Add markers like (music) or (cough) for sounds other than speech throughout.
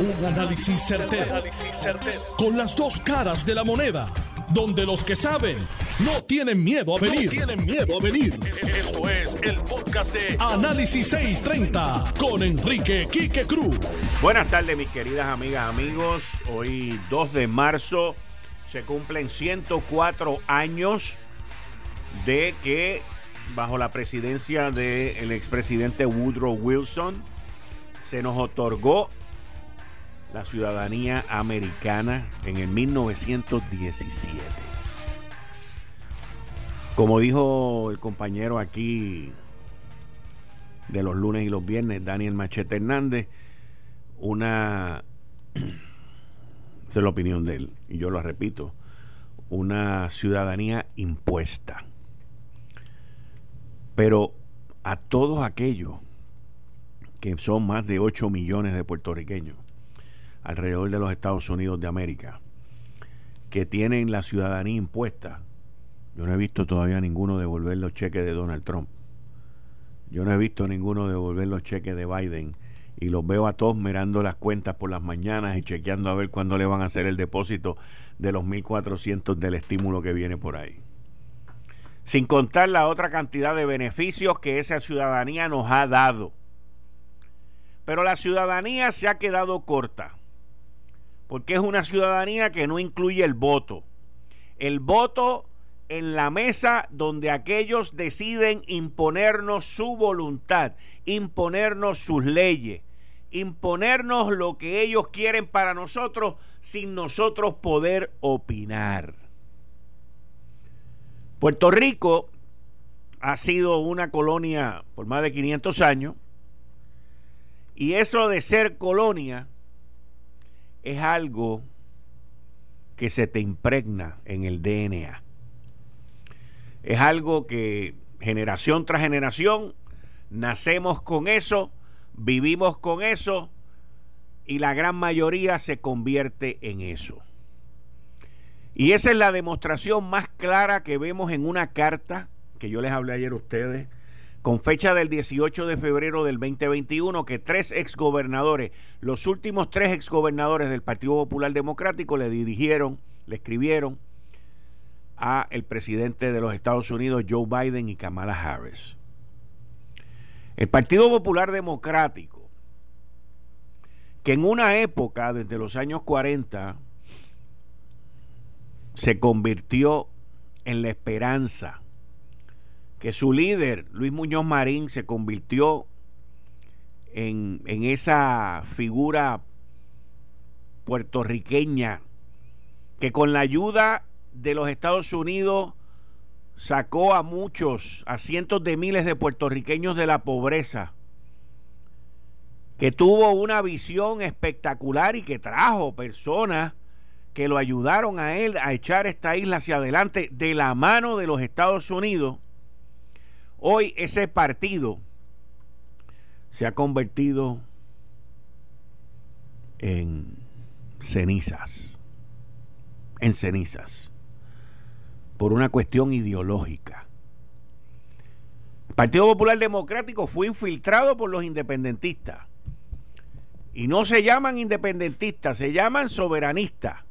Un análisis certero, Con las dos caras de la moneda. Donde los que saben no tienen miedo a venir. tienen miedo a venir. Esto es el podcast de Análisis 630 con Enrique Quique Cruz. Buenas tardes, mis queridas amigas, amigos. Hoy 2 de marzo se cumplen 104 años de que bajo la presidencia del expresidente Woodrow Wilson se nos otorgó la ciudadanía americana en el 1917. Como dijo el compañero aquí de los lunes y los viernes, Daniel Machete Hernández, una, (clears throat) esa es la opinión de él, y yo lo repito, una ciudadanía impuesta. Pero a todos aquellos que son más de 8 millones de puertorriqueños, alrededor de los Estados Unidos de América que tienen la ciudadanía impuesta. Yo no he visto todavía ninguno devolver los cheques de Donald Trump. Yo no he visto ninguno devolver los cheques de Biden. Y los veo a todos mirando las cuentas por las mañanas y chequeando a ver cuándo le van a hacer el depósito de los 1.400 del estímulo que viene por ahí. Sin contar la otra cantidad de beneficios que esa ciudadanía nos ha dado. Pero la ciudadanía se ha quedado corta porque es una ciudadanía que no incluye el voto. El voto en la mesa donde aquellos deciden imponernos su voluntad, imponernos sus leyes, imponernos lo que ellos quieren para nosotros sin nosotros poder opinar. Puerto Rico ha sido una colonia por más de 500 años y eso de ser colonia es algo que se te impregna en el DNA. Es algo que generación tras generación nacemos con eso, vivimos con eso y la gran mayoría se convierte en eso. Y esa es la demostración más clara que vemos en una carta que yo les hablé ayer a ustedes con fecha del 18 de febrero del 2021 que tres exgobernadores, los últimos tres exgobernadores del Partido Popular Democrático le dirigieron, le escribieron a el presidente de los Estados Unidos Joe Biden y Kamala Harris. El Partido Popular Democrático, que en una época desde los años 40 se convirtió en la esperanza que su líder, Luis Muñoz Marín, se convirtió en, en esa figura puertorriqueña que con la ayuda de los Estados Unidos sacó a muchos, a cientos de miles de puertorriqueños de la pobreza, que tuvo una visión espectacular y que trajo personas que lo ayudaron a él a echar esta isla hacia adelante de la mano de los Estados Unidos Hoy ese partido se ha convertido en cenizas, en cenizas, por una cuestión ideológica. El Partido Popular Democrático fue infiltrado por los independentistas. Y no se llaman independentistas, se llaman soberanistas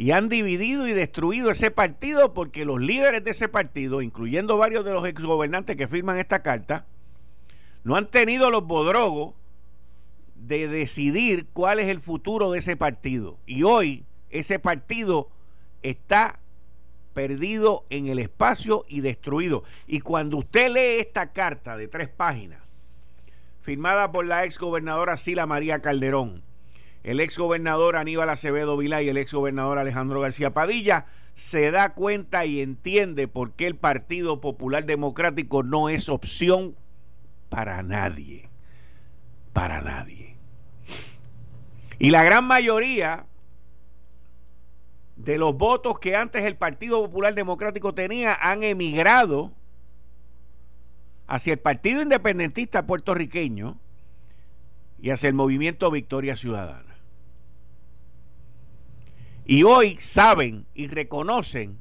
y han dividido y destruido ese partido porque los líderes de ese partido, incluyendo varios de los exgobernantes que firman esta carta, no han tenido los bodrogos de decidir cuál es el futuro de ese partido. Y hoy ese partido está perdido en el espacio y destruido. Y cuando usted lee esta carta de tres páginas, firmada por la exgobernadora Sila María Calderón, el ex gobernador Aníbal Acevedo Vilá y el ex gobernador Alejandro García Padilla, se da cuenta y entiende por qué el Partido Popular Democrático no es opción para nadie. Para nadie. Y la gran mayoría de los votos que antes el Partido Popular Democrático tenía han emigrado hacia el Partido Independentista puertorriqueño y hacia el movimiento Victoria Ciudadana. Y hoy saben y reconocen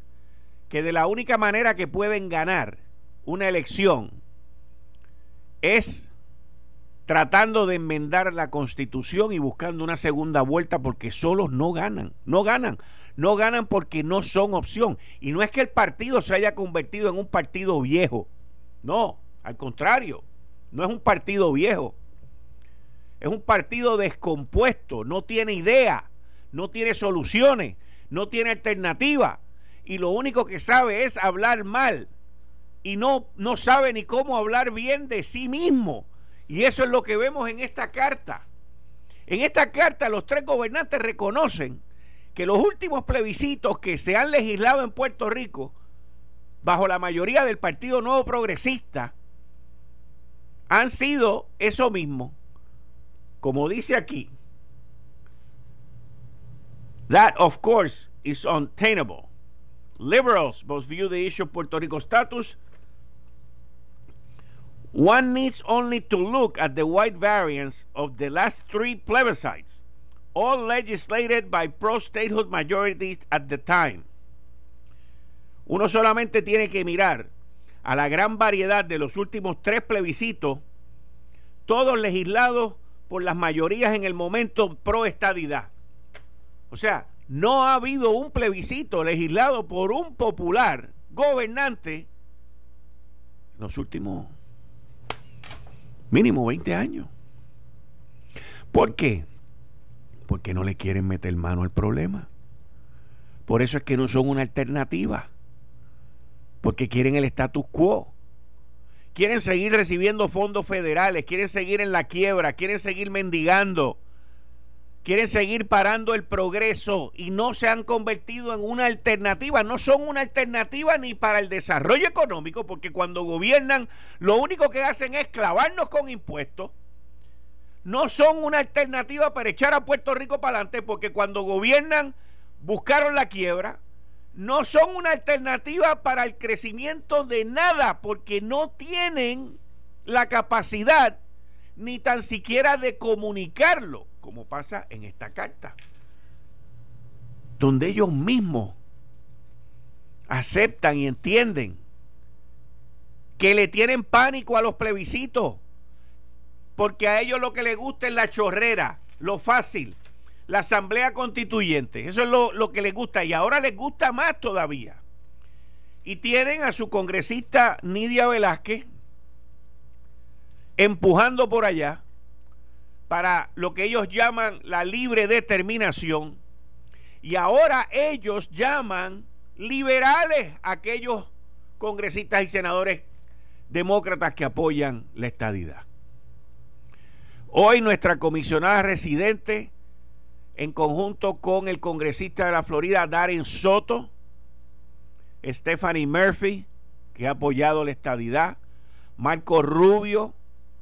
que de la única manera que pueden ganar una elección es tratando de enmendar la constitución y buscando una segunda vuelta porque solos no ganan, no ganan, no ganan porque no son opción. Y no es que el partido se haya convertido en un partido viejo, no, al contrario, no es un partido viejo, es un partido descompuesto, no tiene idea, no tiene soluciones, no tiene alternativa y lo único que sabe es hablar mal y no, no sabe ni cómo hablar bien de sí mismo y eso es lo que vemos en esta carta. En esta carta los tres gobernantes reconocen que los últimos plebiscitos que se han legislado en Puerto Rico, bajo la mayoría del Partido Nuevo Progresista, han sido eso mismo. Como dice aquí, that of course is untenable. Liberals must view the issue of Puerto Rico status One needs only to look at the white variants of the last three plebiscites, all legislated by pro statehood majorities at the time. Uno solamente tiene que mirar a la gran variedad de los últimos tres plebiscitos, todos legislados por las mayorías en el momento pro estadidad. O sea, no ha habido un plebiscito legislado por un popular gobernante en los últimos mínimo 20 años. ¿Por qué? Porque no le quieren meter mano al problema. Por eso es que no son una alternativa. Porque quieren el status quo. Quieren seguir recibiendo fondos federales, quieren seguir en la quiebra, quieren seguir mendigando quieren seguir parando el progreso y no se han convertido en una alternativa. No son una alternativa ni para el desarrollo económico, porque cuando gobiernan lo único que hacen es clavarnos con impuestos. No son una alternativa para echar a Puerto Rico para adelante, porque cuando gobiernan buscaron la quiebra. No son una alternativa para el crecimiento de nada, porque no tienen la capacidad ni tan siquiera de comunicarlo como pasa en esta carta, donde ellos mismos aceptan y entienden que le tienen pánico a los plebiscitos, porque a ellos lo que les gusta es la chorrera, lo fácil, la asamblea constituyente, eso es lo, lo que les gusta y ahora les gusta más todavía. Y tienen a su congresista Nidia Velázquez empujando por allá para lo que ellos llaman la libre determinación. Y ahora ellos llaman liberales a aquellos congresistas y senadores demócratas que apoyan la estadidad. Hoy nuestra comisionada residente, en conjunto con el congresista de la Florida, Darren Soto, Stephanie Murphy, que ha apoyado la estadidad, Marco Rubio,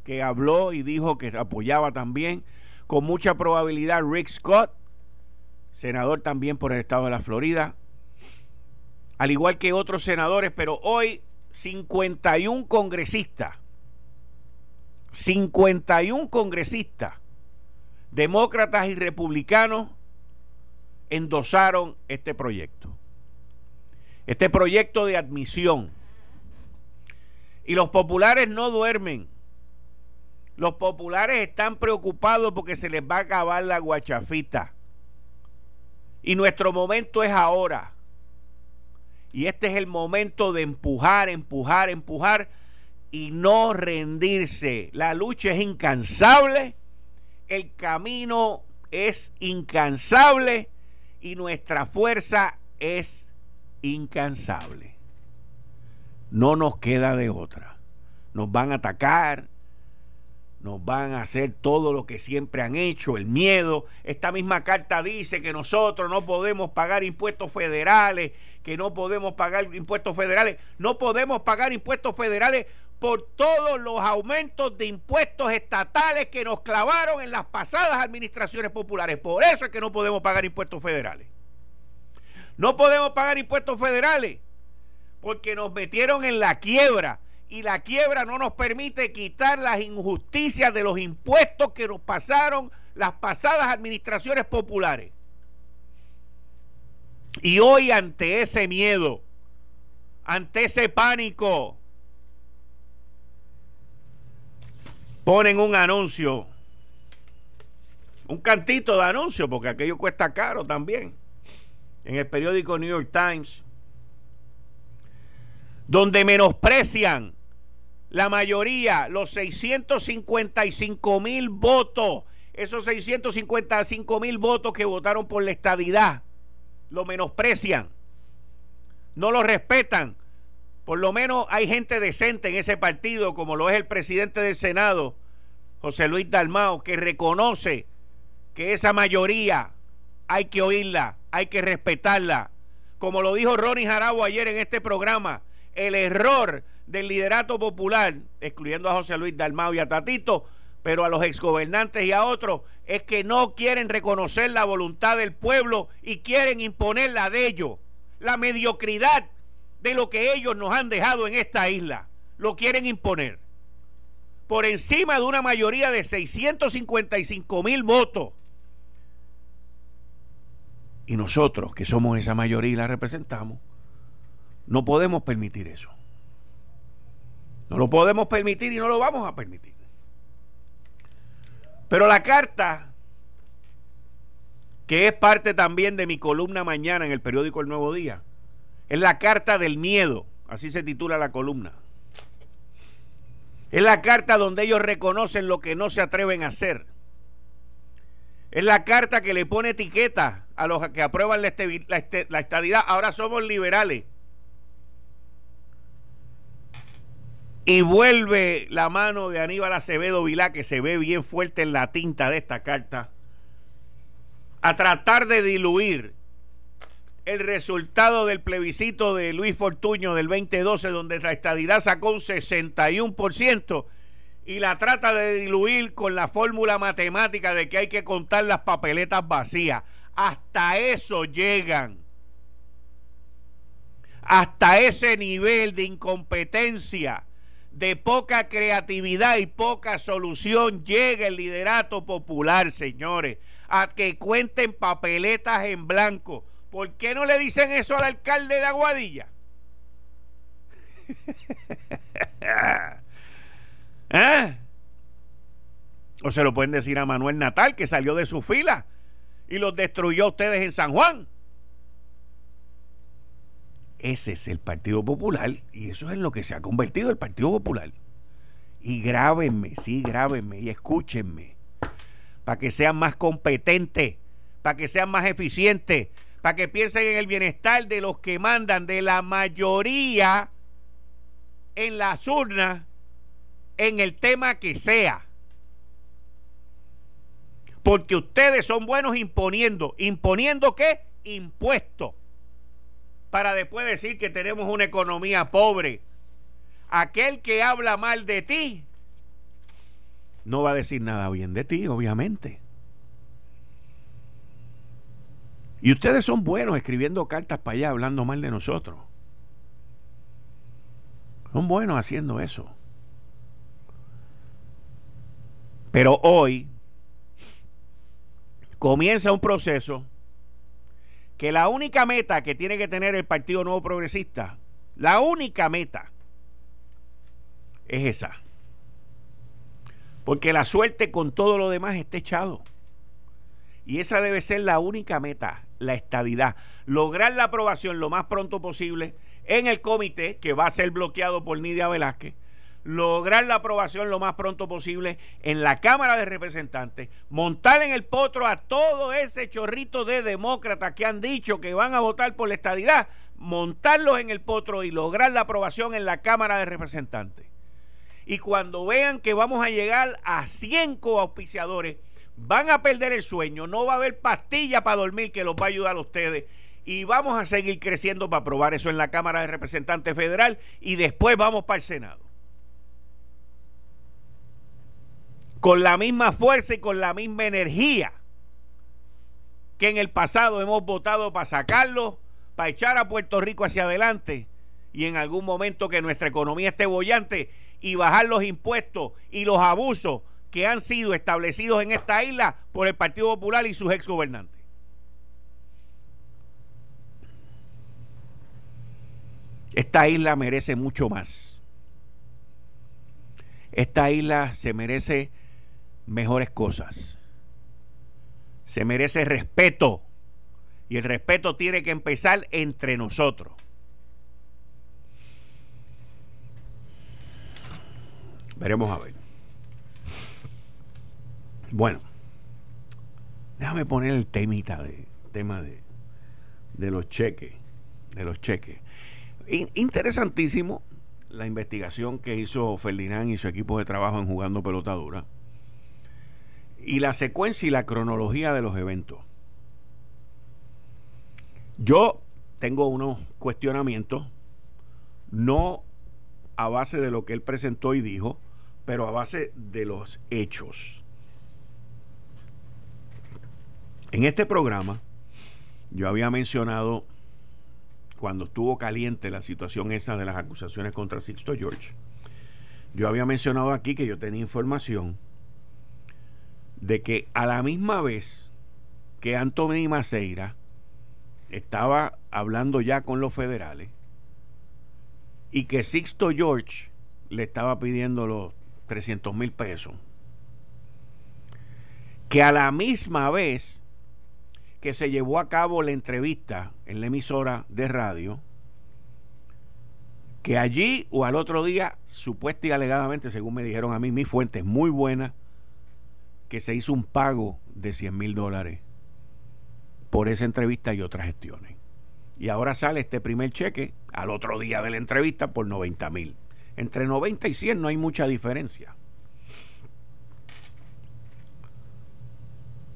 que habló y dijo que apoyaba también, con mucha probabilidad Rick Scott, senador también por el estado de la Florida, al igual que otros senadores, pero hoy 51 congresistas, 51 congresistas, demócratas y republicanos, endosaron este proyecto. Este proyecto de admisión. Y los populares no duermen. Los populares están preocupados porque se les va a acabar la guachafita. Y nuestro momento es ahora. Y este es el momento de empujar, empujar, empujar y no rendirse. La lucha es incansable, el camino es incansable y nuestra fuerza es incansable. No nos queda de otra. Nos van a atacar, nos van a hacer todo lo que siempre han hecho, el miedo. Esta misma carta dice que nosotros no podemos pagar impuestos federales, que no podemos pagar impuestos federales, no podemos pagar impuestos federales por todos los aumentos de impuestos estatales que nos clavaron en las pasadas administraciones populares. Por eso es que no podemos pagar impuestos federales. No podemos pagar impuestos federales porque nos metieron en la quiebra y la quiebra no nos permite quitar las injusticias de los impuestos que nos pasaron las pasadas administraciones populares. Y hoy ante ese miedo, ante ese pánico, ponen un anuncio, un cantito de anuncio, porque aquello cuesta caro también, en el periódico New York Times, donde menosprecian la mayoría, los 655 mil votos, esos 655 mil votos que votaron por la estadidad, lo menosprecian, no lo respetan. Por lo menos hay gente decente en ese partido, como lo es el presidente del Senado, José Luis Dalmao, que reconoce que esa mayoría hay que oírla, hay que respetarla. Como lo dijo Ronnie Jarabo ayer en este programa, el error del liderato popular, excluyendo a José Luis Dalmao y a Tatito, pero a los exgobernantes y a otros, es que no quieren reconocer la voluntad del pueblo y quieren imponer la de ellos. La mediocridad de lo que ellos nos han dejado en esta isla. Lo quieren imponer. Por encima de una mayoría de 655 mil votos. Y nosotros, que somos esa mayoría y la representamos, no podemos permitir eso. No lo podemos permitir y no lo vamos a permitir. Pero la carta, que es parte también de mi columna mañana en el periódico El Nuevo Día, es la carta del miedo, así se titula la columna. Es la carta donde ellos reconocen lo que no se atreven a hacer. Es la carta que le pone etiqueta a los que aprueban la, la estadidad. Ahora somos liberales. Y vuelve la mano de Aníbal Acevedo Vilá, que se ve bien fuerte en la tinta de esta carta, a tratar de diluir el resultado del plebiscito de Luis Fortuño del 2012, donde la estadidad sacó un 61%, y la trata de diluir con la fórmula matemática de que hay que contar las papeletas vacías. Hasta eso llegan. Hasta ese nivel de incompetencia de poca creatividad y poca solución llega el liderato popular, señores, a que cuenten papeletas en blanco. ¿Por qué no le dicen eso al alcalde de Aguadilla? (laughs) ¿Eh? O se lo pueden decir a Manuel Natal, que salió de su fila y los destruyó a ustedes en San Juan. Ese es el Partido Popular y eso es lo que se ha convertido el Partido Popular. Y grábenme, sí, grábenme y escúchenme para que sean más competentes, para que sean más eficientes, para que piensen en el bienestar de los que mandan, de la mayoría en las urnas, en el tema que sea. Porque ustedes son buenos imponiendo. ¿Imponiendo qué? Impuestos para después decir que tenemos una economía pobre. Aquel que habla mal de ti no va a decir nada bien de ti, obviamente. Y ustedes son buenos escribiendo cartas para allá hablando mal de nosotros. Son buenos haciendo eso. Pero hoy comienza un proceso que la única meta que tiene que tener el Partido Nuevo Progresista, la única meta, es esa. Porque la suerte con todo lo demás está echado. Y esa debe ser la única meta, la estadidad. Lograr la aprobación lo más pronto posible en el comité, que va a ser bloqueado por Nidia Velázquez lograr la aprobación lo más pronto posible en la Cámara de Representantes, montar en el potro a todo ese chorrito de demócratas que han dicho que van a votar por la estadidad, montarlos en el potro y lograr la aprobación en la Cámara de Representantes. Y cuando vean que vamos a llegar a 100 coauspiciadores, van a perder el sueño, no va a haber pastilla para dormir que los va a ayudar a ustedes y vamos a seguir creciendo para aprobar eso en la Cámara de Representantes Federal y después vamos para el Senado. Con la misma fuerza y con la misma energía que en el pasado hemos votado para sacarlo, para echar a Puerto Rico hacia adelante y en algún momento que nuestra economía esté bollante y bajar los impuestos y los abusos que han sido establecidos en esta isla por el Partido Popular y sus exgobernantes. Esta isla merece mucho más Esta isla se merece mejores cosas. Se merece respeto. Y el respeto tiene que empezar entre nosotros. Veremos a ver. Bueno, déjame poner el temita de, tema de, de los cheques. De los cheques. interesantísimo la investigación que hizo Ferdinand y su equipo de trabajo en Jugando Pelotadura y la secuencia y la cronología de los eventos. Yo tengo unos cuestionamientos, no a base de lo que él presentó y dijo, pero a base de los hechos. En este programa, yo había mencionado cuando estuvo caliente la situación esa de las acusaciones contra Sixto George, yo había mencionado aquí que yo tenía información de que a la misma vez que Anthony Maceira estaba hablando ya con los federales y que Sixto George le estaba pidiendo los 300 mil pesos, que a la misma vez que se llevó a cabo la entrevista en la emisora de radio, que allí o al otro día, supuesta y alegadamente, según me dijeron a mí, mi fuente es muy buena, que se hizo un pago de 100 mil dólares por esa entrevista y otras gestiones. Y ahora sale este primer cheque al otro día de la entrevista por 90 mil. Entre 90 y 100 no hay mucha diferencia.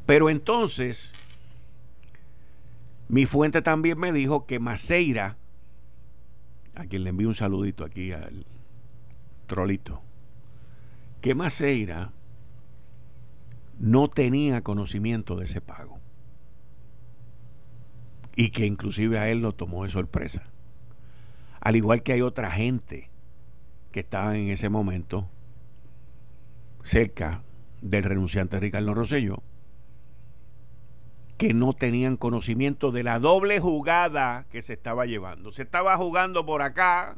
Pero entonces mi fuente también me dijo que Maceira, a quien le envío un saludito aquí al trolito, que Maceira no tenía conocimiento de ese pago. Y que inclusive a él lo tomó de sorpresa. Al igual que hay otra gente que estaba en ese momento cerca del renunciante Ricardo Rosselló que no tenían conocimiento de la doble jugada que se estaba llevando. Se estaba jugando por acá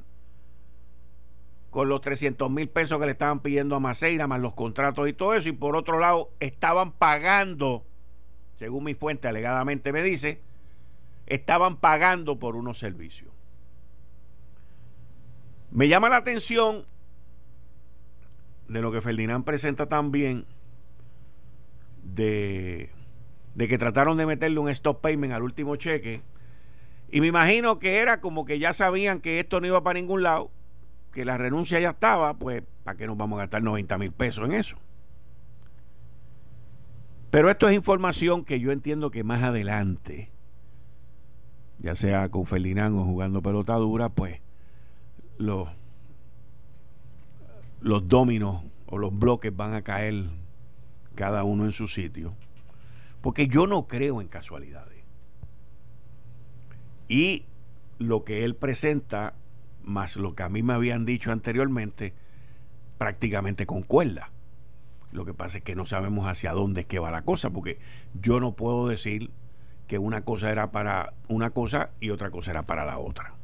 con los 300 mil pesos que le estaban pidiendo a Maceira, más los contratos y todo eso, y por otro lado estaban pagando, según mi fuente alegadamente me dice, estaban pagando por unos servicios. Me llama la atención de lo que Ferdinand presenta también de de que trataron de meterle un stop payment al último cheque. Y me imagino que era como que ya sabían que esto no iba para ningún lado, que la renuncia ya estaba, pues ¿para qué nos vamos a gastar 90 mil pesos en eso? Pero esto es información que yo entiendo que más adelante, ya sea con Ferdinand o jugando pelota dura, pues los, los dominos o los bloques van a caer cada uno en su sitio porque yo no creo en casualidades. Y lo que él presenta, más lo que a mí me habían dicho anteriormente, prácticamente concuerda. Lo que pasa es que no sabemos hacia dónde es que va la cosa, porque yo no puedo decir que una cosa era para una cosa y otra cosa era para la otra.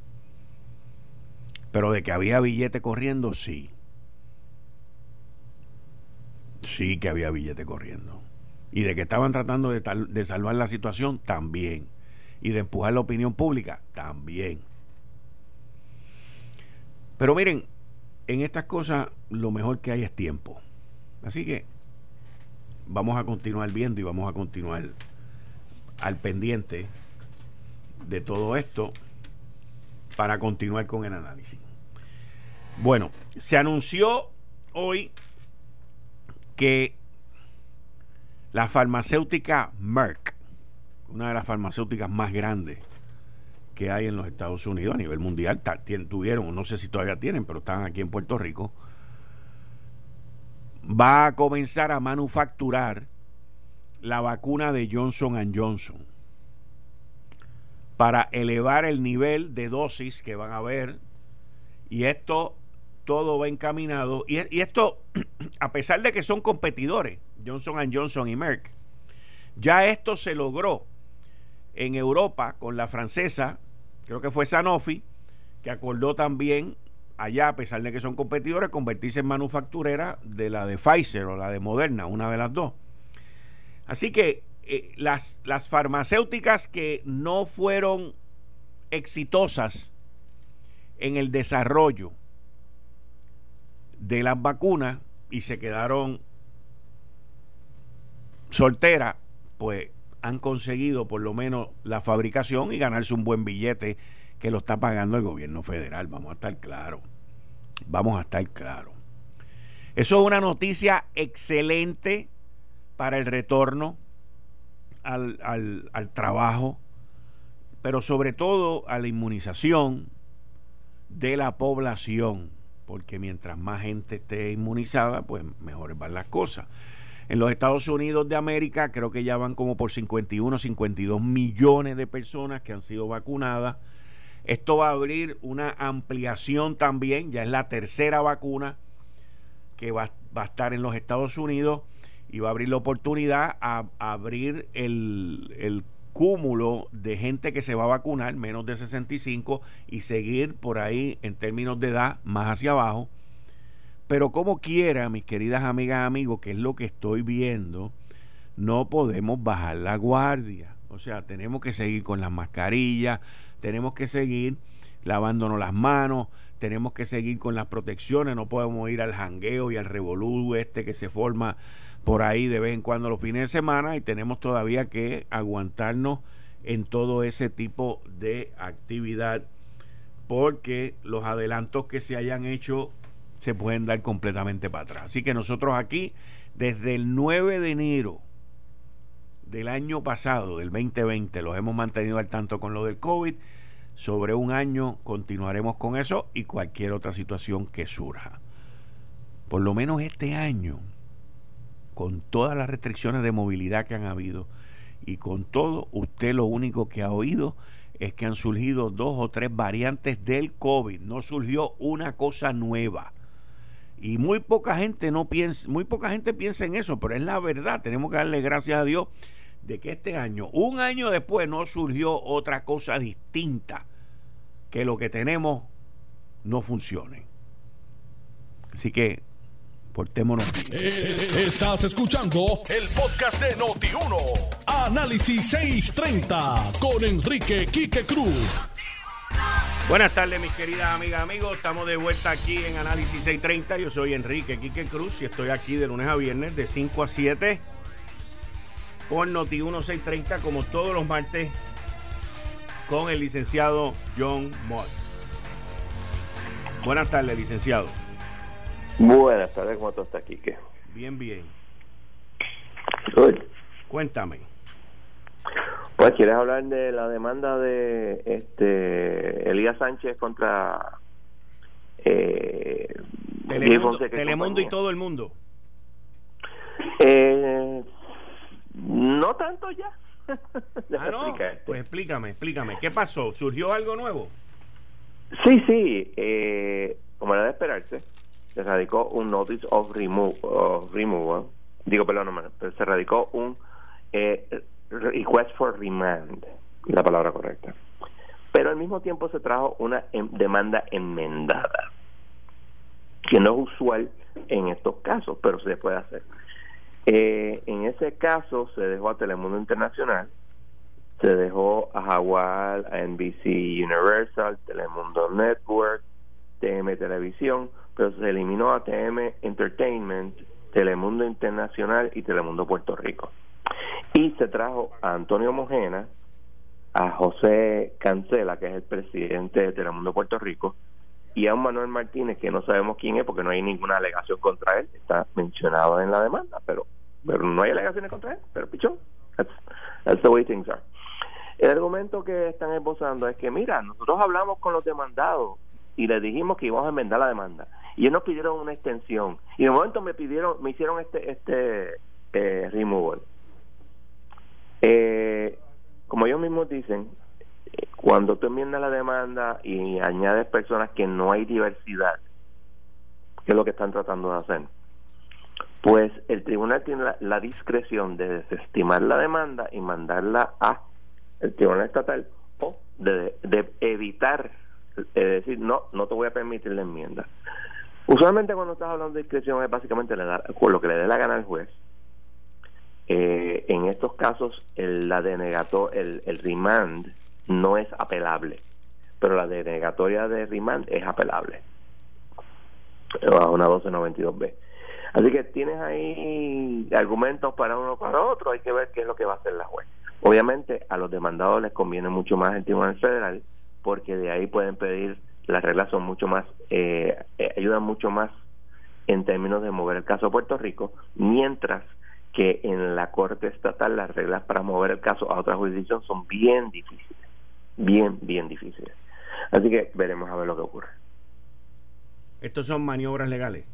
Pero de que había billete corriendo, sí. Sí que había billete corriendo y de que estaban tratando de, de salvar la situación, también. Y de empujar la opinión pública, también. Pero miren, en estas cosas lo mejor que hay es tiempo. Así que vamos a continuar viendo y vamos a continuar al pendiente de todo esto para continuar con el análisis. Bueno, se anunció hoy que la farmacéutica Merck, una de las farmacéuticas más grandes que hay en los Estados Unidos a nivel mundial, tuvieron, no sé si todavía tienen, pero están aquí en Puerto Rico, va a comenzar a manufacturar la vacuna de Johnson Johnson para elevar el nivel de dosis que van a ver y esto todo va encaminado. Y, y esto (clears throat) a pesar de que son competidores Johnson Johnson y Merck. Ya esto se logró en Europa con la francesa, creo que fue Sanofi, que acordó también allá, a pesar de que son competidores, convertirse en manufacturera de la de Pfizer o la de Moderna, una de las dos. Así que eh, las, las farmacéuticas que no fueron exitosas en el desarrollo de las vacunas y se quedaron solteras, pues han conseguido por lo menos la fabricación y ganarse un buen billete que lo está pagando el gobierno federal. Vamos a estar claros. Vamos a estar claros. Eso es una noticia excelente para el retorno al, al trabajo, pero sobre todo a la inmunización de la población, porque mientras más gente esté inmunizada, pues mejores van las cosas. En los Estados Unidos de América creo que ya van como por 51, 52 millones de personas que han sido vacunadas. Esto va a abrir una ampliación también, ya es la tercera vacuna que va, a estar en los Estados Unidos y va a abrir la oportunidad a, abrir el, el cúmulo de gente que se va a vacunar, menos de 65, y seguir por ahí en términos de edad más hacia abajo pero como quiera, mis queridas amigas, amigos, que es lo que estoy viendo, no podemos bajar la guardia. O sea, tenemos que seguir con las mascarillas, tenemos que seguir lavándonos las manos, tenemos que seguir con las protecciones, no podemos ir al jangueo y al revolú este que se forma por ahí de vez en cuando los fines de semana y tenemos todavía que aguantarnos en todo ese tipo de actividad porque los adelantos que se hayan hecho se pueden dar completamente para atrás. Así que nosotros aquí, desde el 9 de enero del año pasado, del 2020, los hemos mantenido al tanto con lo del COVID. Sobre un año continuaremos con eso y cualquier otra situación que surja. Por lo menos este año, con todas las restricciones de movilidad que han habido y con todo, usted lo único que ha oído es que han surgido dos o tres variantes del COVID. No surgió una cosa nueva. Y muy poca gente no piensa, muy poca gente piensa en eso, pero es la verdad. Tenemos que darle gracias a Dios de que este año, un año después, no surgió otra cosa distinta que lo que tenemos no funcione. Así que portémonos bien. Eh, estás escuchando el podcast de Noti1. Análisis 630 con Enrique Quique Cruz. Buenas tardes, mis queridas amigas, amigos. Estamos de vuelta aquí en Análisis 630. Yo soy Enrique Quique Cruz y estoy aquí de lunes a viernes de 5 a 7 por Noti 1630, como todos los martes, con el licenciado John Mott. Buenas tardes, licenciado. Buenas tardes, ¿cómo estás, Quique? Bien, bien. Good. Cuéntame. Pues quieres hablar de la demanda de este Elías Sánchez contra eh, Telemundo, y todo el mundo. Eh, no tanto ya. (laughs) ah, no. Pues explícame, explícame. ¿Qué pasó? ¿Surgió algo nuevo? Sí, sí. Eh, como era de esperarse, se radicó un notice of, remove, of removal. Digo, perdón, no, se radicó un eh, request for remand, la palabra correcta. Pero al mismo tiempo se trajo una em, demanda enmendada, que no es usual en estos casos, pero se puede hacer. Eh, en ese caso se dejó a Telemundo Internacional, se dejó a Jaguar, a NBC Universal, Telemundo Network, TM Televisión, pero se eliminó a TM Entertainment, Telemundo Internacional y Telemundo Puerto Rico. Y se trajo a Antonio Mojena, a José Cancela, que es el presidente de Telemundo Puerto Rico, y a un Manuel Martínez, que no sabemos quién es porque no hay ninguna alegación contra él, está mencionado en la demanda, pero, pero no hay alegaciones contra él, pero pichón, that's, the way things are. El argumento que están esbozando es que, mira, nosotros hablamos con los demandados y les dijimos que íbamos a enmendar la demanda. Y ellos nos pidieron una extensión. Y de momento me pidieron, me hicieron este, este eh, removal. Eh, como ellos mismos dicen, cuando tú enmiendas la demanda y añades personas que no hay diversidad, que es lo que están tratando de hacer, pues el tribunal tiene la, discreción de desestimar la demanda y mandarla a el tribunal estatal o de, evitar decir, no, no te voy a permitir la enmienda. Usualmente cuando estás hablando de discreción es básicamente le da, lo que le dé la gana al juez. Eh, en estos casos el, la denegato, el, el remand no es apelable, pero la denegatoria de remand es apelable bajo una 1292B. Así que tienes ahí argumentos para uno para otro, hay que ver qué es lo que va a hacer la juez. Obviamente a los demandados les conviene mucho más el Tribunal Federal porque de ahí pueden pedir, las reglas son mucho más, eh, eh, ayudan mucho más en términos de mover el caso a Puerto Rico, mientras que en la Corte Estatal las reglas para mover el caso a otra jurisdicción son bien difíciles, bien, bien difíciles. Así que veremos a ver lo que ocurre. ¿Estos son maniobras legales?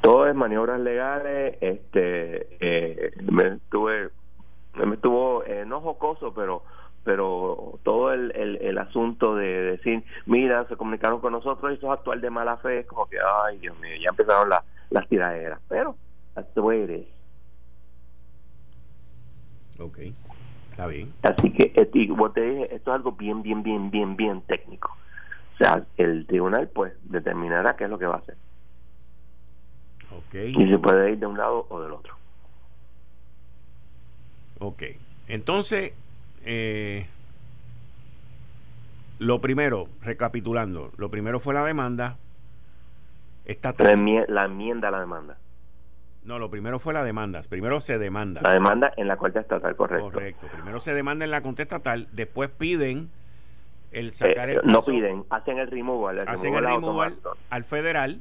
Todo es maniobras legales. Este, eh, me estuve, me estuvo eh, no jocoso, pero pero todo el, el, asunto de decir, mira, se comunicaron con nosotros y eso es actual de mala fe, es como que, ay, Dios mío, ya empezaron las tiraderas. Pero, that's the way it Ok, está bien. Así que, este, te dije, esto es algo bien, bien, bien, bien, bien técnico. O sea, el tribunal, pues, determinará qué es lo que va a hacer. Y se puede ir de un lado o del otro. Ok. Entonces, eh, lo primero, recapitulando, lo primero fue la demanda. Esta la, enmienda, a la demanda. No, lo primero fue la demanda. Primero se demanda. La demanda en la corte estatal, correcto. Correcto. Primero se demanda en la corte estatal, después piden el sacar eh, No piden, hacen el removal. hacen el removal al federal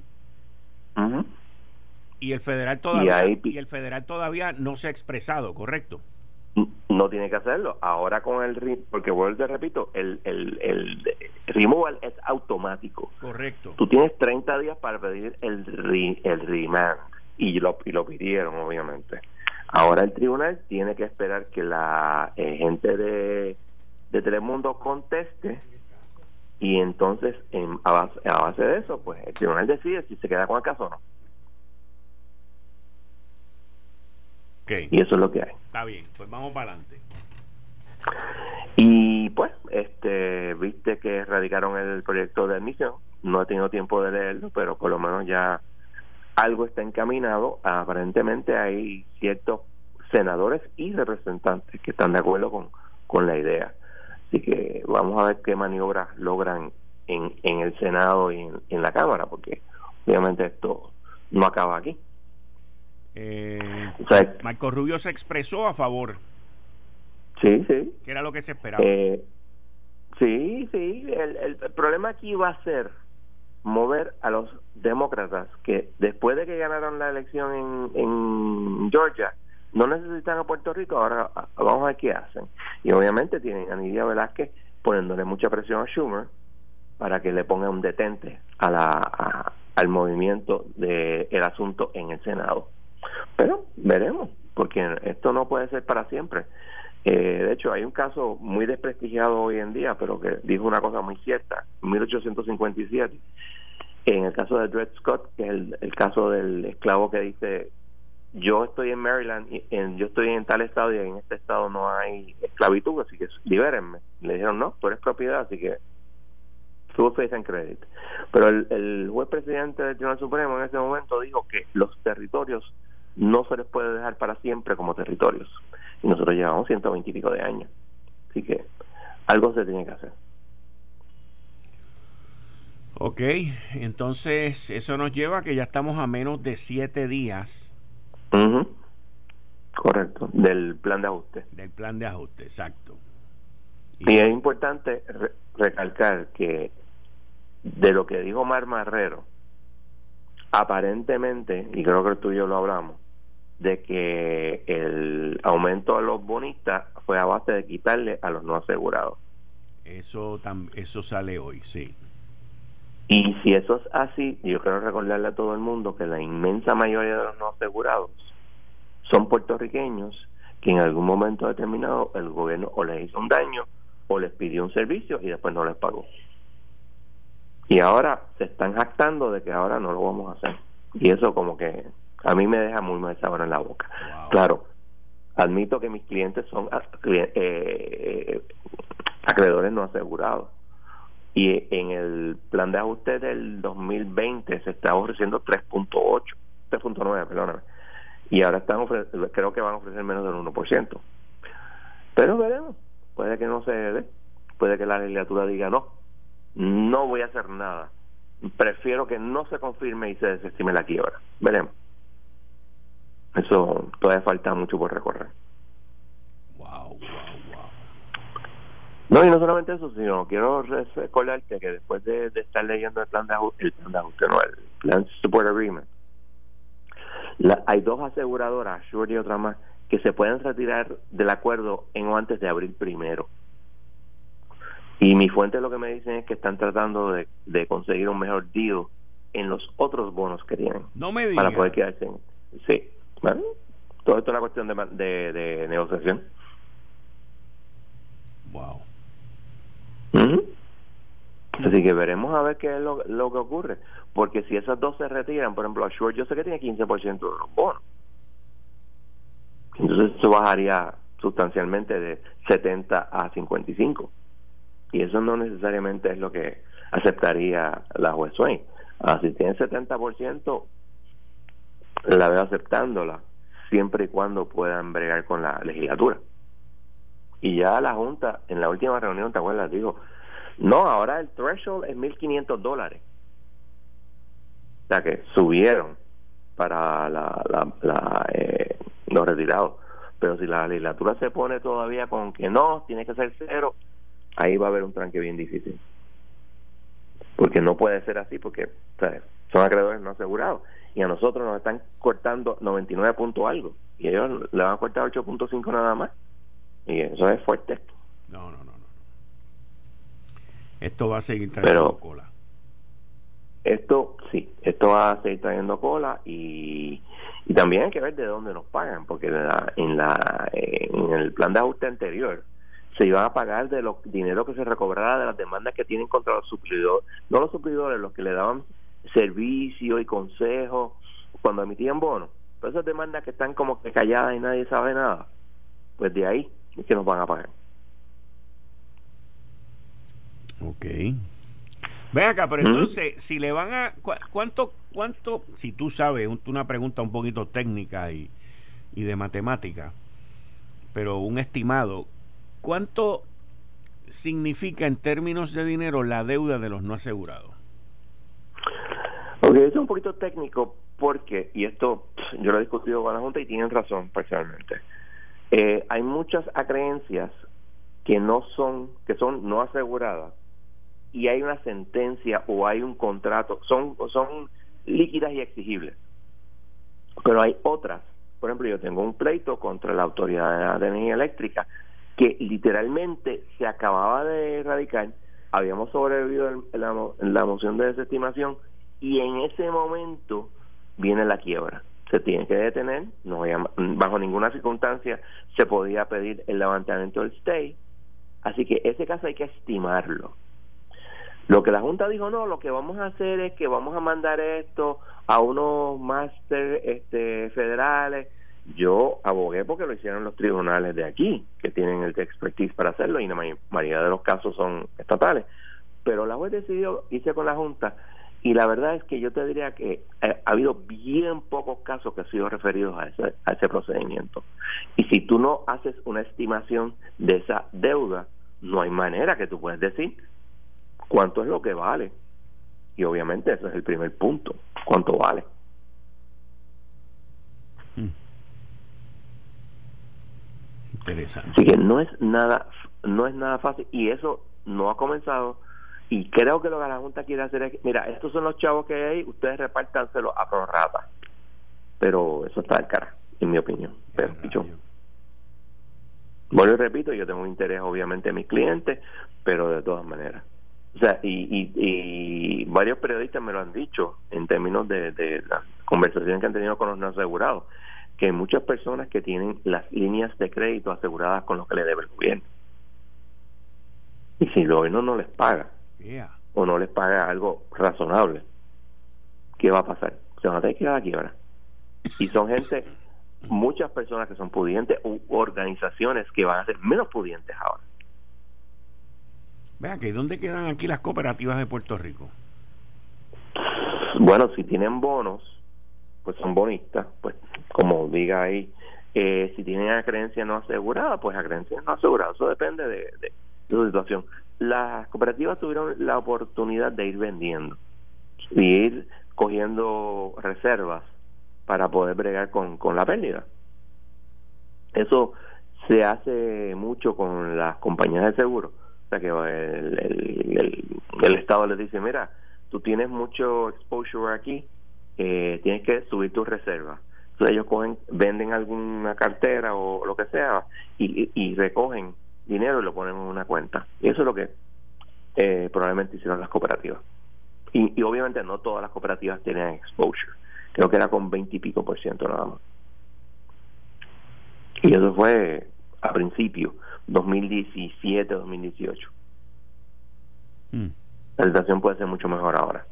y el federal todavía y, el federal todavía no se ha expresado, ¿correcto? No tiene que hacerlo. Ahora con el porque vuelvo te repito, el, el, el removal es automático. Correcto. Tú tienes 30 días para pedir el el remand y lo y lo pidieron obviamente. Ahora el tribunal tiene que esperar que la eh, gente de de Telemundo conteste y entonces en, a, base, a base de eso pues el tribunal decide si se queda con el caso o no. Y eso es lo que hay. Está bien, pues vamos para adelante. Y pues, este, viste que radicaron el proyecto de admisión. No he tenido tiempo de leerlo, pero por lo menos ya algo está encaminado. Aparentemente hay ciertos senadores y representantes que están de acuerdo con, con la idea. Así que vamos a ver qué maniobras logran en, en el Senado y en la Cámara, porque obviamente esto no acaba aquí. Eh, Marco Rubio se expresó a favor. Sí, sí. Que era lo que se esperaba. Eh, sí, sí. El, el, problema aquí va a ser mover a los demócratas que después de que ganaron la elección en, en Georgia no necesitan a Puerto Rico, ahora vamos a ver qué hacen. Y obviamente tienen a Nidia Velázquez poniéndole mucha presión a Schumer para que le ponga un detente a la, al movimiento del el asunto en el Senado. Pero veremos, porque esto no puede ser para siempre. Eh, de hecho, hay un caso muy desprestigiado hoy en día, pero que dijo una cosa muy cierta, 1857, en el caso de Dred Scott, que es el, caso del esclavo que dice, yo estoy en Maryland, y en, yo estoy en tal estado y en este estado no hay esclavitud, así que libérenme. Le dijeron, no, tú eres propiedad, así que full faith and credit. Pero el, el juez presidente del Tribunal Supremo en ese momento dijo que los territorios no se les puede dejar para siempre como territorios. Y nosotros llevamos 120 y pico de años. Así que algo se tiene que hacer. Ok, entonces eso nos lleva a que ya estamos a menos de siete días. Correcto, del plan de ajuste. Del plan de ajuste, exacto. Y, es importante recalcar que de lo que dijo Mar Marrero, aparentemente, y creo que tú y yo lo hablamos, de que el aumento a los bonistas fue a base de quitarle a los no asegurados. Eso, eso sale hoy, sí. Y si eso es así, yo quiero recordarle a todo el mundo que la inmensa mayoría de los no asegurados son puertorriqueños que en algún momento determinado el gobierno o les hizo un daño o les pidió un servicio y después no les pagó. Y ahora se están jactando de que ahora no lo vamos a hacer. Y eso como que a mí me deja muy mal sabor en la boca. Claro, admito que mis clientes son eh, acreedores no asegurados Y en el plan de ajuste del 2020 se está ofreciendo 3.8, 3.9, perdóname. Y ahora están creo que van a ofrecer menos del 1%. Pero veremos. Puede que no se dé. Puede que la legislatura diga no. No voy a hacer nada. Prefiero que no se confirme y se desestime la quiebra. Veremos. Eso todavía falta mucho por recorrer. Wow, wow, wow. No, y no solamente eso, sino quiero recordarte que después de, estar leyendo el plan de ajuste, el plan de ajuste, no, el plan support agreement, hay dos aseguradoras, Shure y otra más, que se pueden retirar del acuerdo en o antes de abril primero. Y mi fuente lo que me dicen es que están tratando de, de conseguir un mejor deal en los otros bonos que tienen. No me Para poder quedarse en. Sí. Bueno, todo esto es una cuestión de, de, negociación. Wow. Así que veremos a ver qué es lo, lo, que ocurre. Porque si esas dos se retiran, por ejemplo, Ashore yo sé que tiene 15% de los bonos. Entonces eso bajaría sustancialmente de 70 a 55. Y eso no necesariamente es lo que aceptaría la juez Swain. Ah, si tiene 70%, la veo aceptándola, siempre y cuando puedan bregar con la legislatura. Y ya la Junta, en la última reunión, ¿te acuerdas? Dijo, no, ahora el threshold es 1.500 dólares. O sea que subieron para la, la, eh, los retirados. Pero si la legislatura se pone todavía con que no, tiene que ser cero, ahí va a haber un tranque bien difícil. Porque no puede ser así, porque son acreedores no asegurados. Y a nosotros nos están cortando 99 puntos algo. Y ellos le van a cortar 8.5 nada más. Y eso es fuerte. No, no, no. no. Esto va a seguir trayendo cola. Esto, sí, esto va a seguir trayendo cola y, y también hay que ver de dónde nos pagan, porque en, la, en, la, en el plan de ajuste anterior se iban a pagar de los dinero que se recobrara de las demandas que tienen contra los suplidores, no los suplidores, los que le daban servicio y consejo cuando emitían bonos. Pero esas demandas que están como que calladas y nadie sabe nada, pues de ahí es que nos van a pagar. Ok. Ven acá, pero entonces, si le van a. ¿Cuánto, cuánto, si tú sabes, una pregunta un poquito técnica y, y de matemática, pero un estimado, ¿cuánto significa en términos de dinero la deuda de los no asegurados? Ok, es un poquito técnico porque, y esto yo lo he discutido con la Junta y tienen razón parcialmente, eh, hay muchas acreencias que no son, que son no aseguradas y hay una sentencia o hay un contrato, son, son líquidas y exigibles. Pero hay otras, por ejemplo, yo tengo un pleito contra la Autoridad de Energía Eléctrica que literalmente se acababa de erradicar, habíamos sobrevivido en la, en la moción de desestimación y en ese momento viene la quiebra. Se tiene que detener, no bajo ninguna circunstancia se podía pedir el levantamiento del stay, así que ese caso hay que estimarlo. Lo que la Junta dijo, no, lo que vamos a hacer es que vamos a mandar esto a unos máster este, federales. Yo abogué porque lo hicieron los tribunales de aquí, que tienen el expertise para hacerlo, y la mayoría de los casos son estatales. Pero la juez decidió, hice con la Junta, y la verdad es que yo te diría que eh, ha habido bien pocos casos que han sido referidos a ese, a ese procedimiento. Y si tú no haces una estimación de esa deuda, no hay manera que tú puedas decir cuánto es lo que vale. Y obviamente ese es el primer punto, cuánto vale. Hmm. Interesante. Así que no es nada, no es nada fácil y eso no ha comenzado y creo que lo que la Junta quiere hacer es, mira, estos son los chavos que hay, ustedes repártanselo a prorrata. Pero eso está de cara, en mi opinión. Pero, bueno, y repito, yo tengo un interés obviamente en mis clientes, pero de todas maneras. O sea, y, y, varios periodistas me lo han dicho en términos de, de las conversaciones que han tenido con los no asegurados, que hay muchas personas que tienen las líneas de crédito aseguradas con lo que le debe el gobierno. Y si el gobierno no les paga, o no les paga algo razonable, ¿qué va a pasar? Se van a tener que ir a la quiebra. Y son gente, muchas personas que son pudientes u organizaciones que van a ser menos pudientes ahora. Vean que ¿dónde quedan aquí las cooperativas de Puerto Rico? Bueno, si tienen bonos, pues son bonistas, pues como diga ahí, eh, si tienen a creencia no asegurada, pues a creencia no asegurada, eso depende de, de, su situación. Las cooperativas tuvieron la oportunidad de ir vendiendo y ir cogiendo reservas para poder bregar con, con la pérdida. Eso se hace mucho con las compañías de seguro. O sea que el, el, Estado les dice, mira, tú tienes mucho exposure aquí, eh, tienes que subir tus reservas. Entonces ellos cogen, venden alguna cartera o lo que sea y, y recogen dinero y lo ponen en una cuenta. Y eso es lo que eh, probablemente hicieron las cooperativas. Y, y obviamente no todas las cooperativas tienen exposure. Creo que era con 20 y pico por ciento nada más. Y eso fue a principio, 2017, 2018. Mm. La situación puede ser mucho mejor ahora.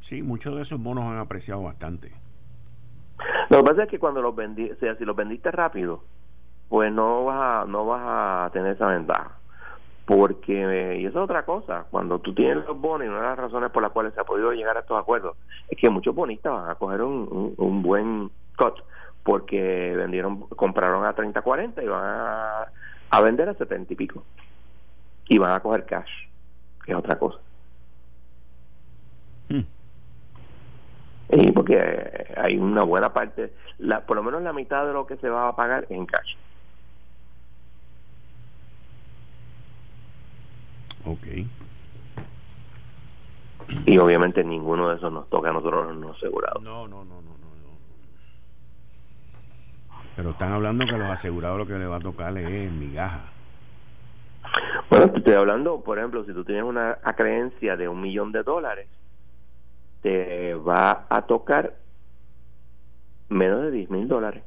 Sí, muchos de esos bonos han apreciado bastante. Lo que pasa es que cuando los vendí, o sea, si los vendiste rápido, pues no vas a, no vas a tener esa ventaja. Porque, y eso es otra cosa, cuando tú tienes los bonos, y una de las razones por las cuales se ha podido llegar a estos acuerdos, es que muchos bonistas van a coger un, un, buen cut, porque vendieron, compraron a 30, 40 y van a, a vender a 70 y pico. Y van a coger cash, que es otra cosa. Y porque hay una buena parte, la, por lo menos la mitad de lo que se va a pagar en cash. Ok. Y obviamente ninguno de esos nos toca a nosotros los asegurados. No, no, no, no, no, Pero están hablando que a los asegurados lo que le va a tocar es migaja. Bueno, te estoy hablando, por ejemplo, si tú tienes una creencia de un millón de dólares, te va a tocar menos de 10 mil dólares.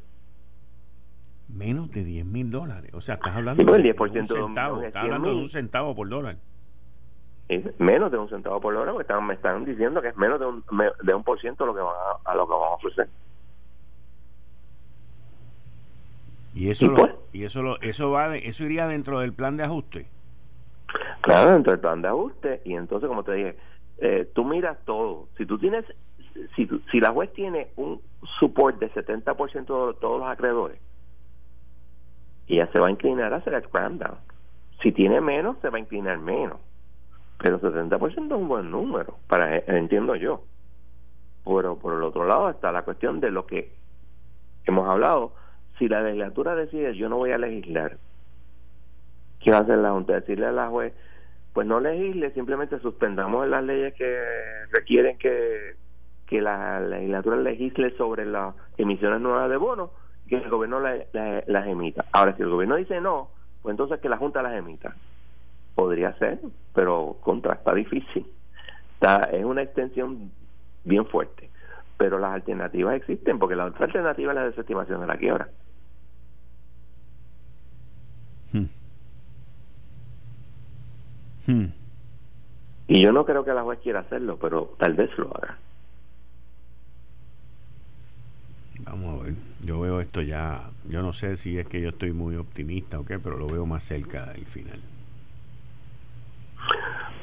Menos de 10 mil dólares. O sea, estás hablando pues, de, un centavo. Estás hablando de un centavo por dólar. menos de un centavo por dólar, porque me están diciendo que es menos de un, de un por ciento lo que van a, lo que van a ofrecer. Y eso, pues? y eso, lo, eso va, de, eso iría dentro del plan de ajuste. Claro, dentro del plan de ajuste. Y entonces, como te dije, eh, tú miras todo. Si tú tienes, si, si la juez tiene un support de 70% de todos los acreedores, ella se va a inclinar a hacer el cram down. Si tiene menos, se va a inclinar menos. Pero 70% es un buen número, para entiendo yo. Pero por el otro lado está la cuestión de lo que hemos hablado. Si la legislatura decide, yo no voy a legislar, ¿qué va a hacer la Junta? Decirle a la juez, pues no legisle, simplemente suspendamos las leyes que requieren que, que la legislatura legisle sobre las emisiones nuevas de bonos que el gobierno las emita. Ahora, si el gobierno dice no, pues entonces que la Junta las emita. Podría ser, pero contra, está difícil. Está, es una extensión bien fuerte. Pero las alternativas existen, porque la otra alternativa es la desestimación de la quiebra. Hmm. Hmm. Y yo no creo que la juez quiera hacerlo, pero tal vez lo haga. Vamos a ver, yo veo esto ya, yo no sé si es que yo estoy muy optimista o qué, pero lo veo más cerca del final.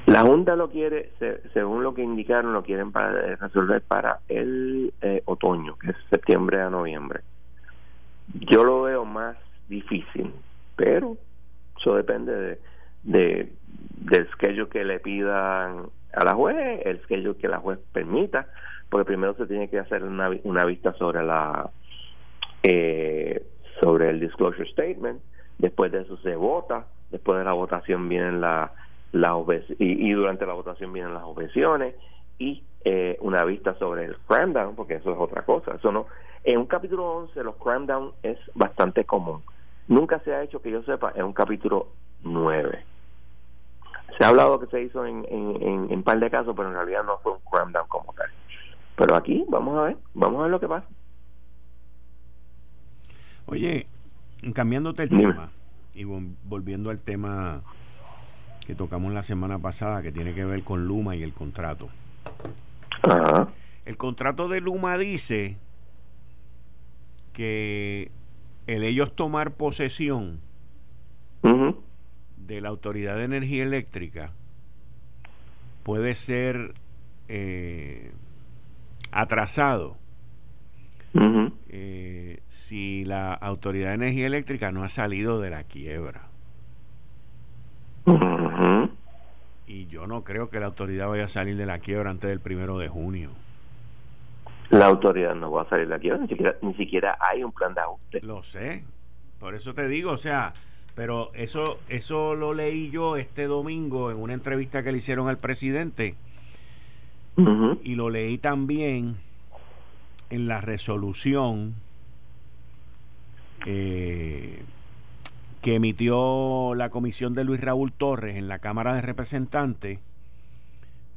La Junta lo quiere, según lo que indicaron, lo quieren para resolver para el eh, otoño, que es septiembre a noviembre. Yo lo veo más difícil, pero eso depende de, de del schedule que le pidan a la juez, el schedule que la juez permita porque primero se tiene que hacer una, una vista sobre la eh, sobre el disclosure statement, después de eso se vota, después de la votación vienen la, la y, y, durante la votación vienen las objeciones y eh, una vista sobre el cram down, porque eso es otra cosa. Eso no, en un capítulo 11 los cram down es bastante común. Nunca se ha hecho que yo sepa en un capítulo 9. Se ha hablado que se hizo en, en, en, en un par de casos, pero en realidad no fue un cram down como tal. Pero aquí vamos a ver, vamos a ver lo que pasa. Oye, cambiándote el tema y volviendo al tema que tocamos la semana pasada que tiene que ver con Luma y el contrato. El contrato de Luma dice que el ellos tomar posesión de la Autoridad de Energía Eléctrica puede ser eh, atrasado eh, si la Autoridad de Energía Eléctrica no ha salido de la quiebra. Y yo no creo que la autoridad vaya a salir de la quiebra antes del primero de junio. La autoridad no va a salir de la quiebra, ni siquiera, ni siquiera hay un plan de ajuste. Lo sé, por eso te digo, o sea, pero eso, eso lo leí yo este domingo en una entrevista que le hicieron al presidente y lo leí también en la resolución eh, que emitió la comisión de Luis Raúl Torres en la Cámara de Representantes,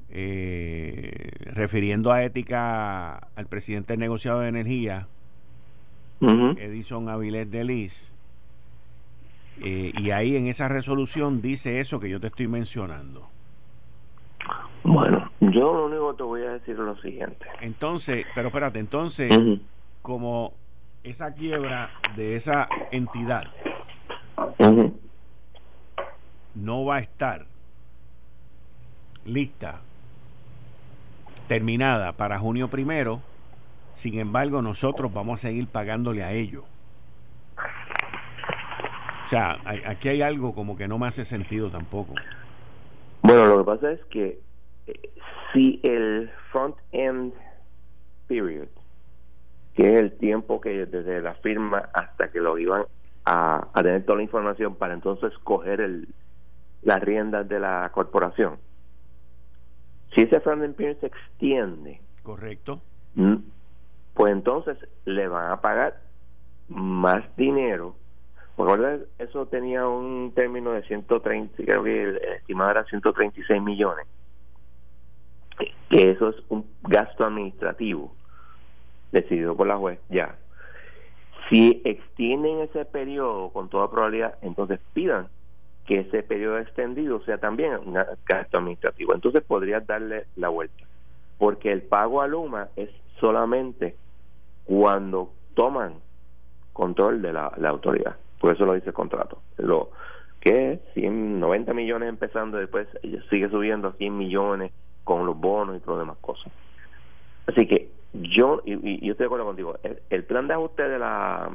eh, refiriendo a ética al presidente del negociado de energía, Edison Avilés de Liz. Eh, y ahí en esa resolución dice eso que yo te estoy mencionando. Bueno, yo lo único que te voy a decir es lo siguiente. Entonces, pero espérate, entonces, como esa quiebra de esa entidad no va a estar lista, terminada para junio primero, sin embargo nosotros vamos a seguir pagándole a ellos. O sea, aquí hay algo como que no me hace sentido tampoco. Bueno, lo que pasa es que eh, si el front end period, que es el tiempo que desde la firma hasta que lo iban a, tener toda la información para entonces coger el, las riendas de la corporación, si ese front end period se extiende, correcto, pues entonces le van a pagar más dinero. Porque eso tenía un término de 130, creo que el, estimado era 136 millones. Que eso es un gasto administrativo decidido por la juez, ya. Si extienden ese periodo con toda probabilidad, entonces pidan que ese periodo extendido sea también un gasto administrativo. Entonces podrías darle la vuelta. Porque el pago a Luma es solamente cuando toman control de la autoridad. Por eso lo dice el contrato. Lo que es 190 millones empezando, después sigue subiendo a 100 millones con los bonos y todas las demás cosas. Así que yo, y, yo estoy de acuerdo contigo, el, plan de ajuste de la,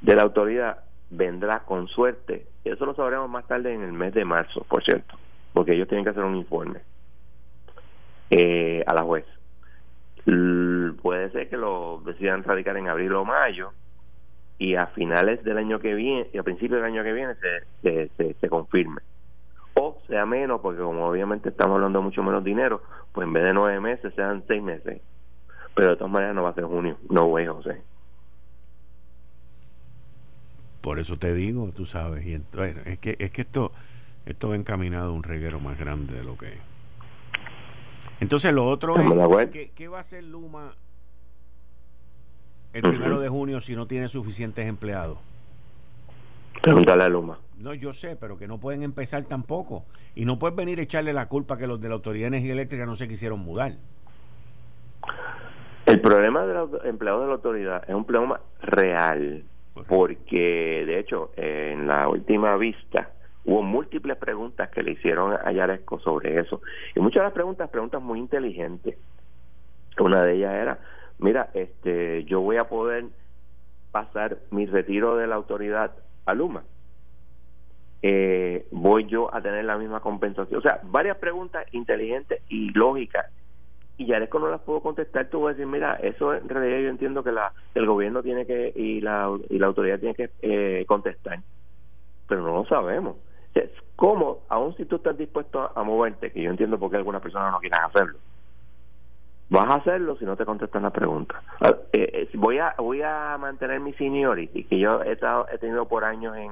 de la autoridad vendrá con suerte. Eso lo sabremos más tarde en el mes de marzo, por cierto, porque ellos tienen que hacer un informe eh, a la juez. puede ser que lo decidan radicar en abril o mayo, y a finales del año que viene y a principios del año que viene se, se, se, confirme o sea menos porque como obviamente estamos hablando de mucho menos dinero pues en vez de nueve meses sean seis meses. Pero de todas maneras no va a ser junio. No voy José. Por eso te digo tú sabes y es que es que esto esto va encaminado a un reguero más grande de lo que es. Entonces lo otro es ¿qué, ¿qué va a hacer Luma el primero de junio si no tiene suficientes empleados? Pregúntale a Luma. No, yo sé, pero que no pueden empezar tampoco. Y no puedes venir a echarle la culpa que los de la Autoridad de Energía Eléctrica no se quisieron mudar. El problema de los empleados de la autoridad es un problema real, porque de hecho en la última vista hubo múltiples preguntas que le hicieron a Yaresco sobre eso. Y muchas de las preguntas, preguntas muy inteligentes. Una de ellas era, mira, este, yo voy a poder pasar mi retiro de la autoridad a Luma. Eh, voy yo a tener la misma compensación. O sea, varias preguntas inteligentes y lógicas. Y ya no las puedo contestar, tú vas a decir, mira, eso en realidad yo entiendo que la, el gobierno tiene que, y la, y la autoridad tiene que eh, contestar. Pero no lo sabemos. Es como, aun si tú estás dispuesto a moverte, que yo entiendo por qué algunas personas no quieren hacerlo, vas a hacerlo si no te contestan la pregunta. Ah, eh, eh, voy a voy a mantener mi seniority que yo he, estado, he tenido por años en,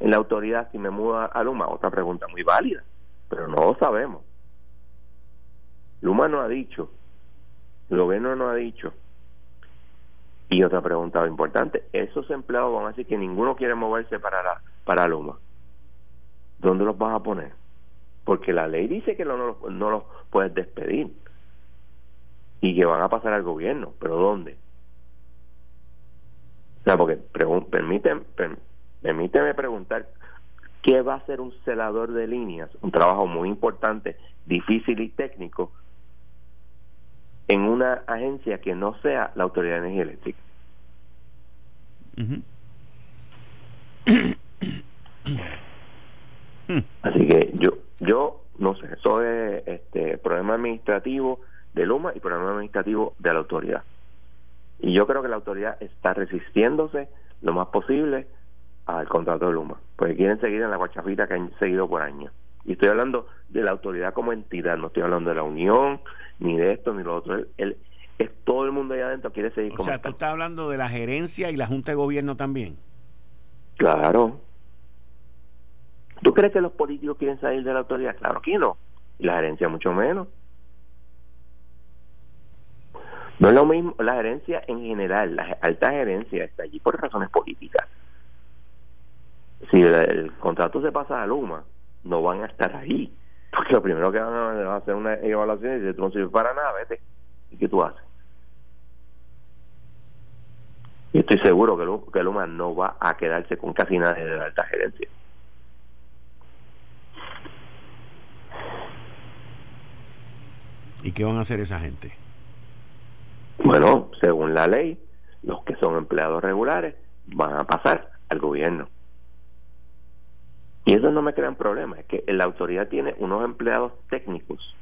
en la autoridad si me muda a Luma. Otra pregunta muy válida, pero no lo sabemos. Luma no ha dicho, el gobierno no ha dicho. Y otra pregunta importante, esos empleados van a decir que ninguno quiere moverse para la, para Luma. ¿Dónde los vas a poner? Porque la ley dice que no, no, no los puedes despedir y que van a pasar al gobierno, pero ¿dónde? O sea, porque permíteme, permíteme preguntar, ¿Qué va a ser un celador de líneas? Un trabajo muy importante, difícil y técnico en una agencia que no sea la Autoridad de Energía Eléctrica. Así que yo yo no sé, eso es este problema administrativo de Luma y problema administrativo de la autoridad. Y yo creo que la autoridad está resistiéndose lo más posible al contrato de Luma, porque quieren seguir en la guachafita que han seguido por años. Y estoy hablando de la autoridad como entidad, no estoy hablando de la Unión, ni de esto, ni lo otro. El, es todo el mundo allá adentro quiere seguir o sea, tú estás hablando de la gerencia y la Junta de Gobierno también. Claro. ¿Tú crees que los políticos quieren salir de la autoridad? Claro que no. Y la gerencia mucho menos. No es lo mismo, la gerencia en general, la alta gerencia está allí por razones políticas. Si el, contrato se pasa a Luma, no van a estar ahí. Porque lo primero que van a hacer una evaluación es si tú no sirves para nada, vete. ¿Y qué tú haces? Y estoy seguro que, que Luma no va a quedarse con casi nadie de la alta gerencia. ¿Y qué van a hacer esa gente? Bueno, según la ley, los que son empleados regulares van a pasar al gobierno. Y eso no me crean problemas, es que la autoridad tiene unos empleados técnicos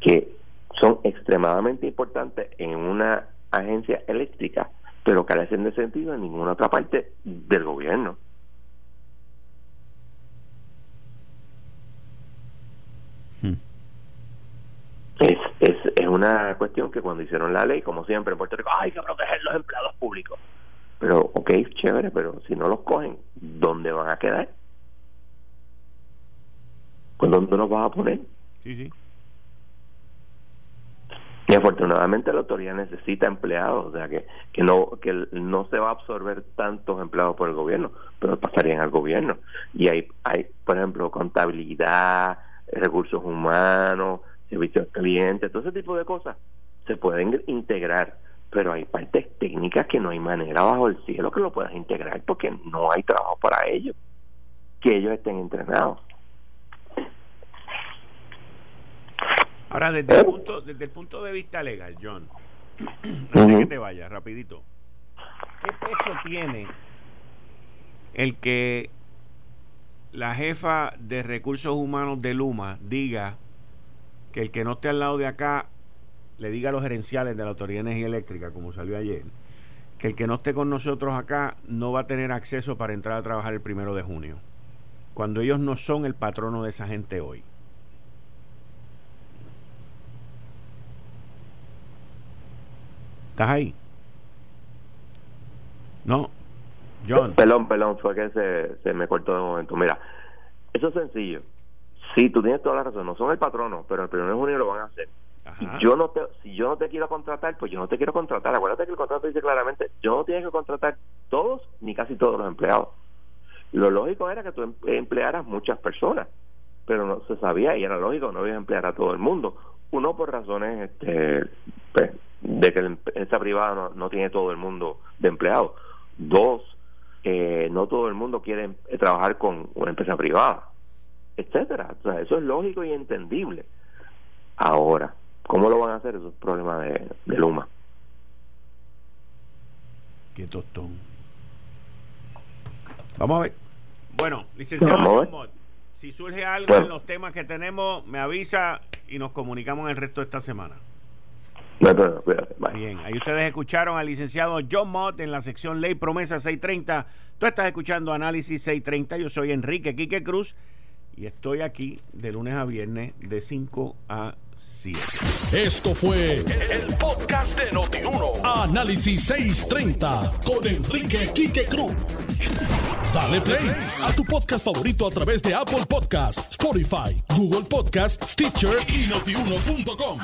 que son extremadamente importantes en una agencia eléctrica, pero carecen de sentido en ninguna otra parte del gobierno. Es, es, es una cuestión que cuando hicieron la ley, como siempre en Puerto Rico, hay que proteger los empleados públicos. Pero, ok, chévere, pero si no los cogen, ¿dónde van a quedar? ¿Con dónde los vas a poner? Sí, sí. Y afortunadamente la autoridad necesita empleados, o sea que, que no que no se va a absorber tantos empleados por el gobierno, pero pasarían al gobierno. Y hay, hay por ejemplo, contabilidad, recursos humanos, servicios al cliente, todo ese tipo de cosas se pueden integrar, pero hay partes técnicas que no hay manera bajo el cielo que lo puedas integrar porque no hay trabajo para ellos, que ellos estén entrenados. Ahora, desde, el ¿Eh? punto, desde el punto de vista legal, John, (clears throat) antes de que te vayas, rapidito, ¿qué peso tiene el que la jefa de recursos humanos de Luma diga que el que no esté al lado de acá le diga a los gerenciales de la Autoridad de Energía Eléctrica, como salió ayer, que el que no esté con nosotros acá no va a tener acceso para entrar a trabajar el primero de junio, cuando ellos no son el patrono de esa gente hoy. ¿Estás ahí? No. John. Pelón, pelón, fue que se, se me cortó de momento. Mira, eso es sencillo. Sí, tú tienes toda la razón, no son el patrono, pero el primero de junio lo van a hacer. Yo no te, si yo no te quiero contratar, pues yo no te quiero contratar. Acuérdate que el contrato dice claramente, yo no tienes que contratar todos ni casi todos los empleados. Lo lógico era que tú em, emplearas muchas personas, pero no se sabía y era lógico, no ibas a emplear a todo el mundo. Uno por razones este, pues, de que la empresa privada no, tiene todo el mundo de empleados. Dos, eh, no todo el mundo quiere trabajar con una empresa privada etcétera. O sea, eso es lógico y entendible. Ahora, ¿cómo lo van a hacer? esos problemas de, de Luma. Qué tostón. Vamos a ver. Bueno, licenciado si surge algo en los temas que tenemos, me avisa y nos comunicamos en el resto de esta semana. Bien, ahí ustedes escucharon al licenciado John Mott en la sección Ley Promesa 630. Tú estás escuchando Análisis 630. Yo soy Enrique Quique Cruz y estoy aquí de lunes a viernes de 5 a 7. Esto fue el, podcast de Notiuno. Análisis 630 con Enrique Quique Cruz. Dale play a tu podcast favorito a través de Apple Podcasts, Spotify, Google Podcasts, Stitcher y notiuno.com.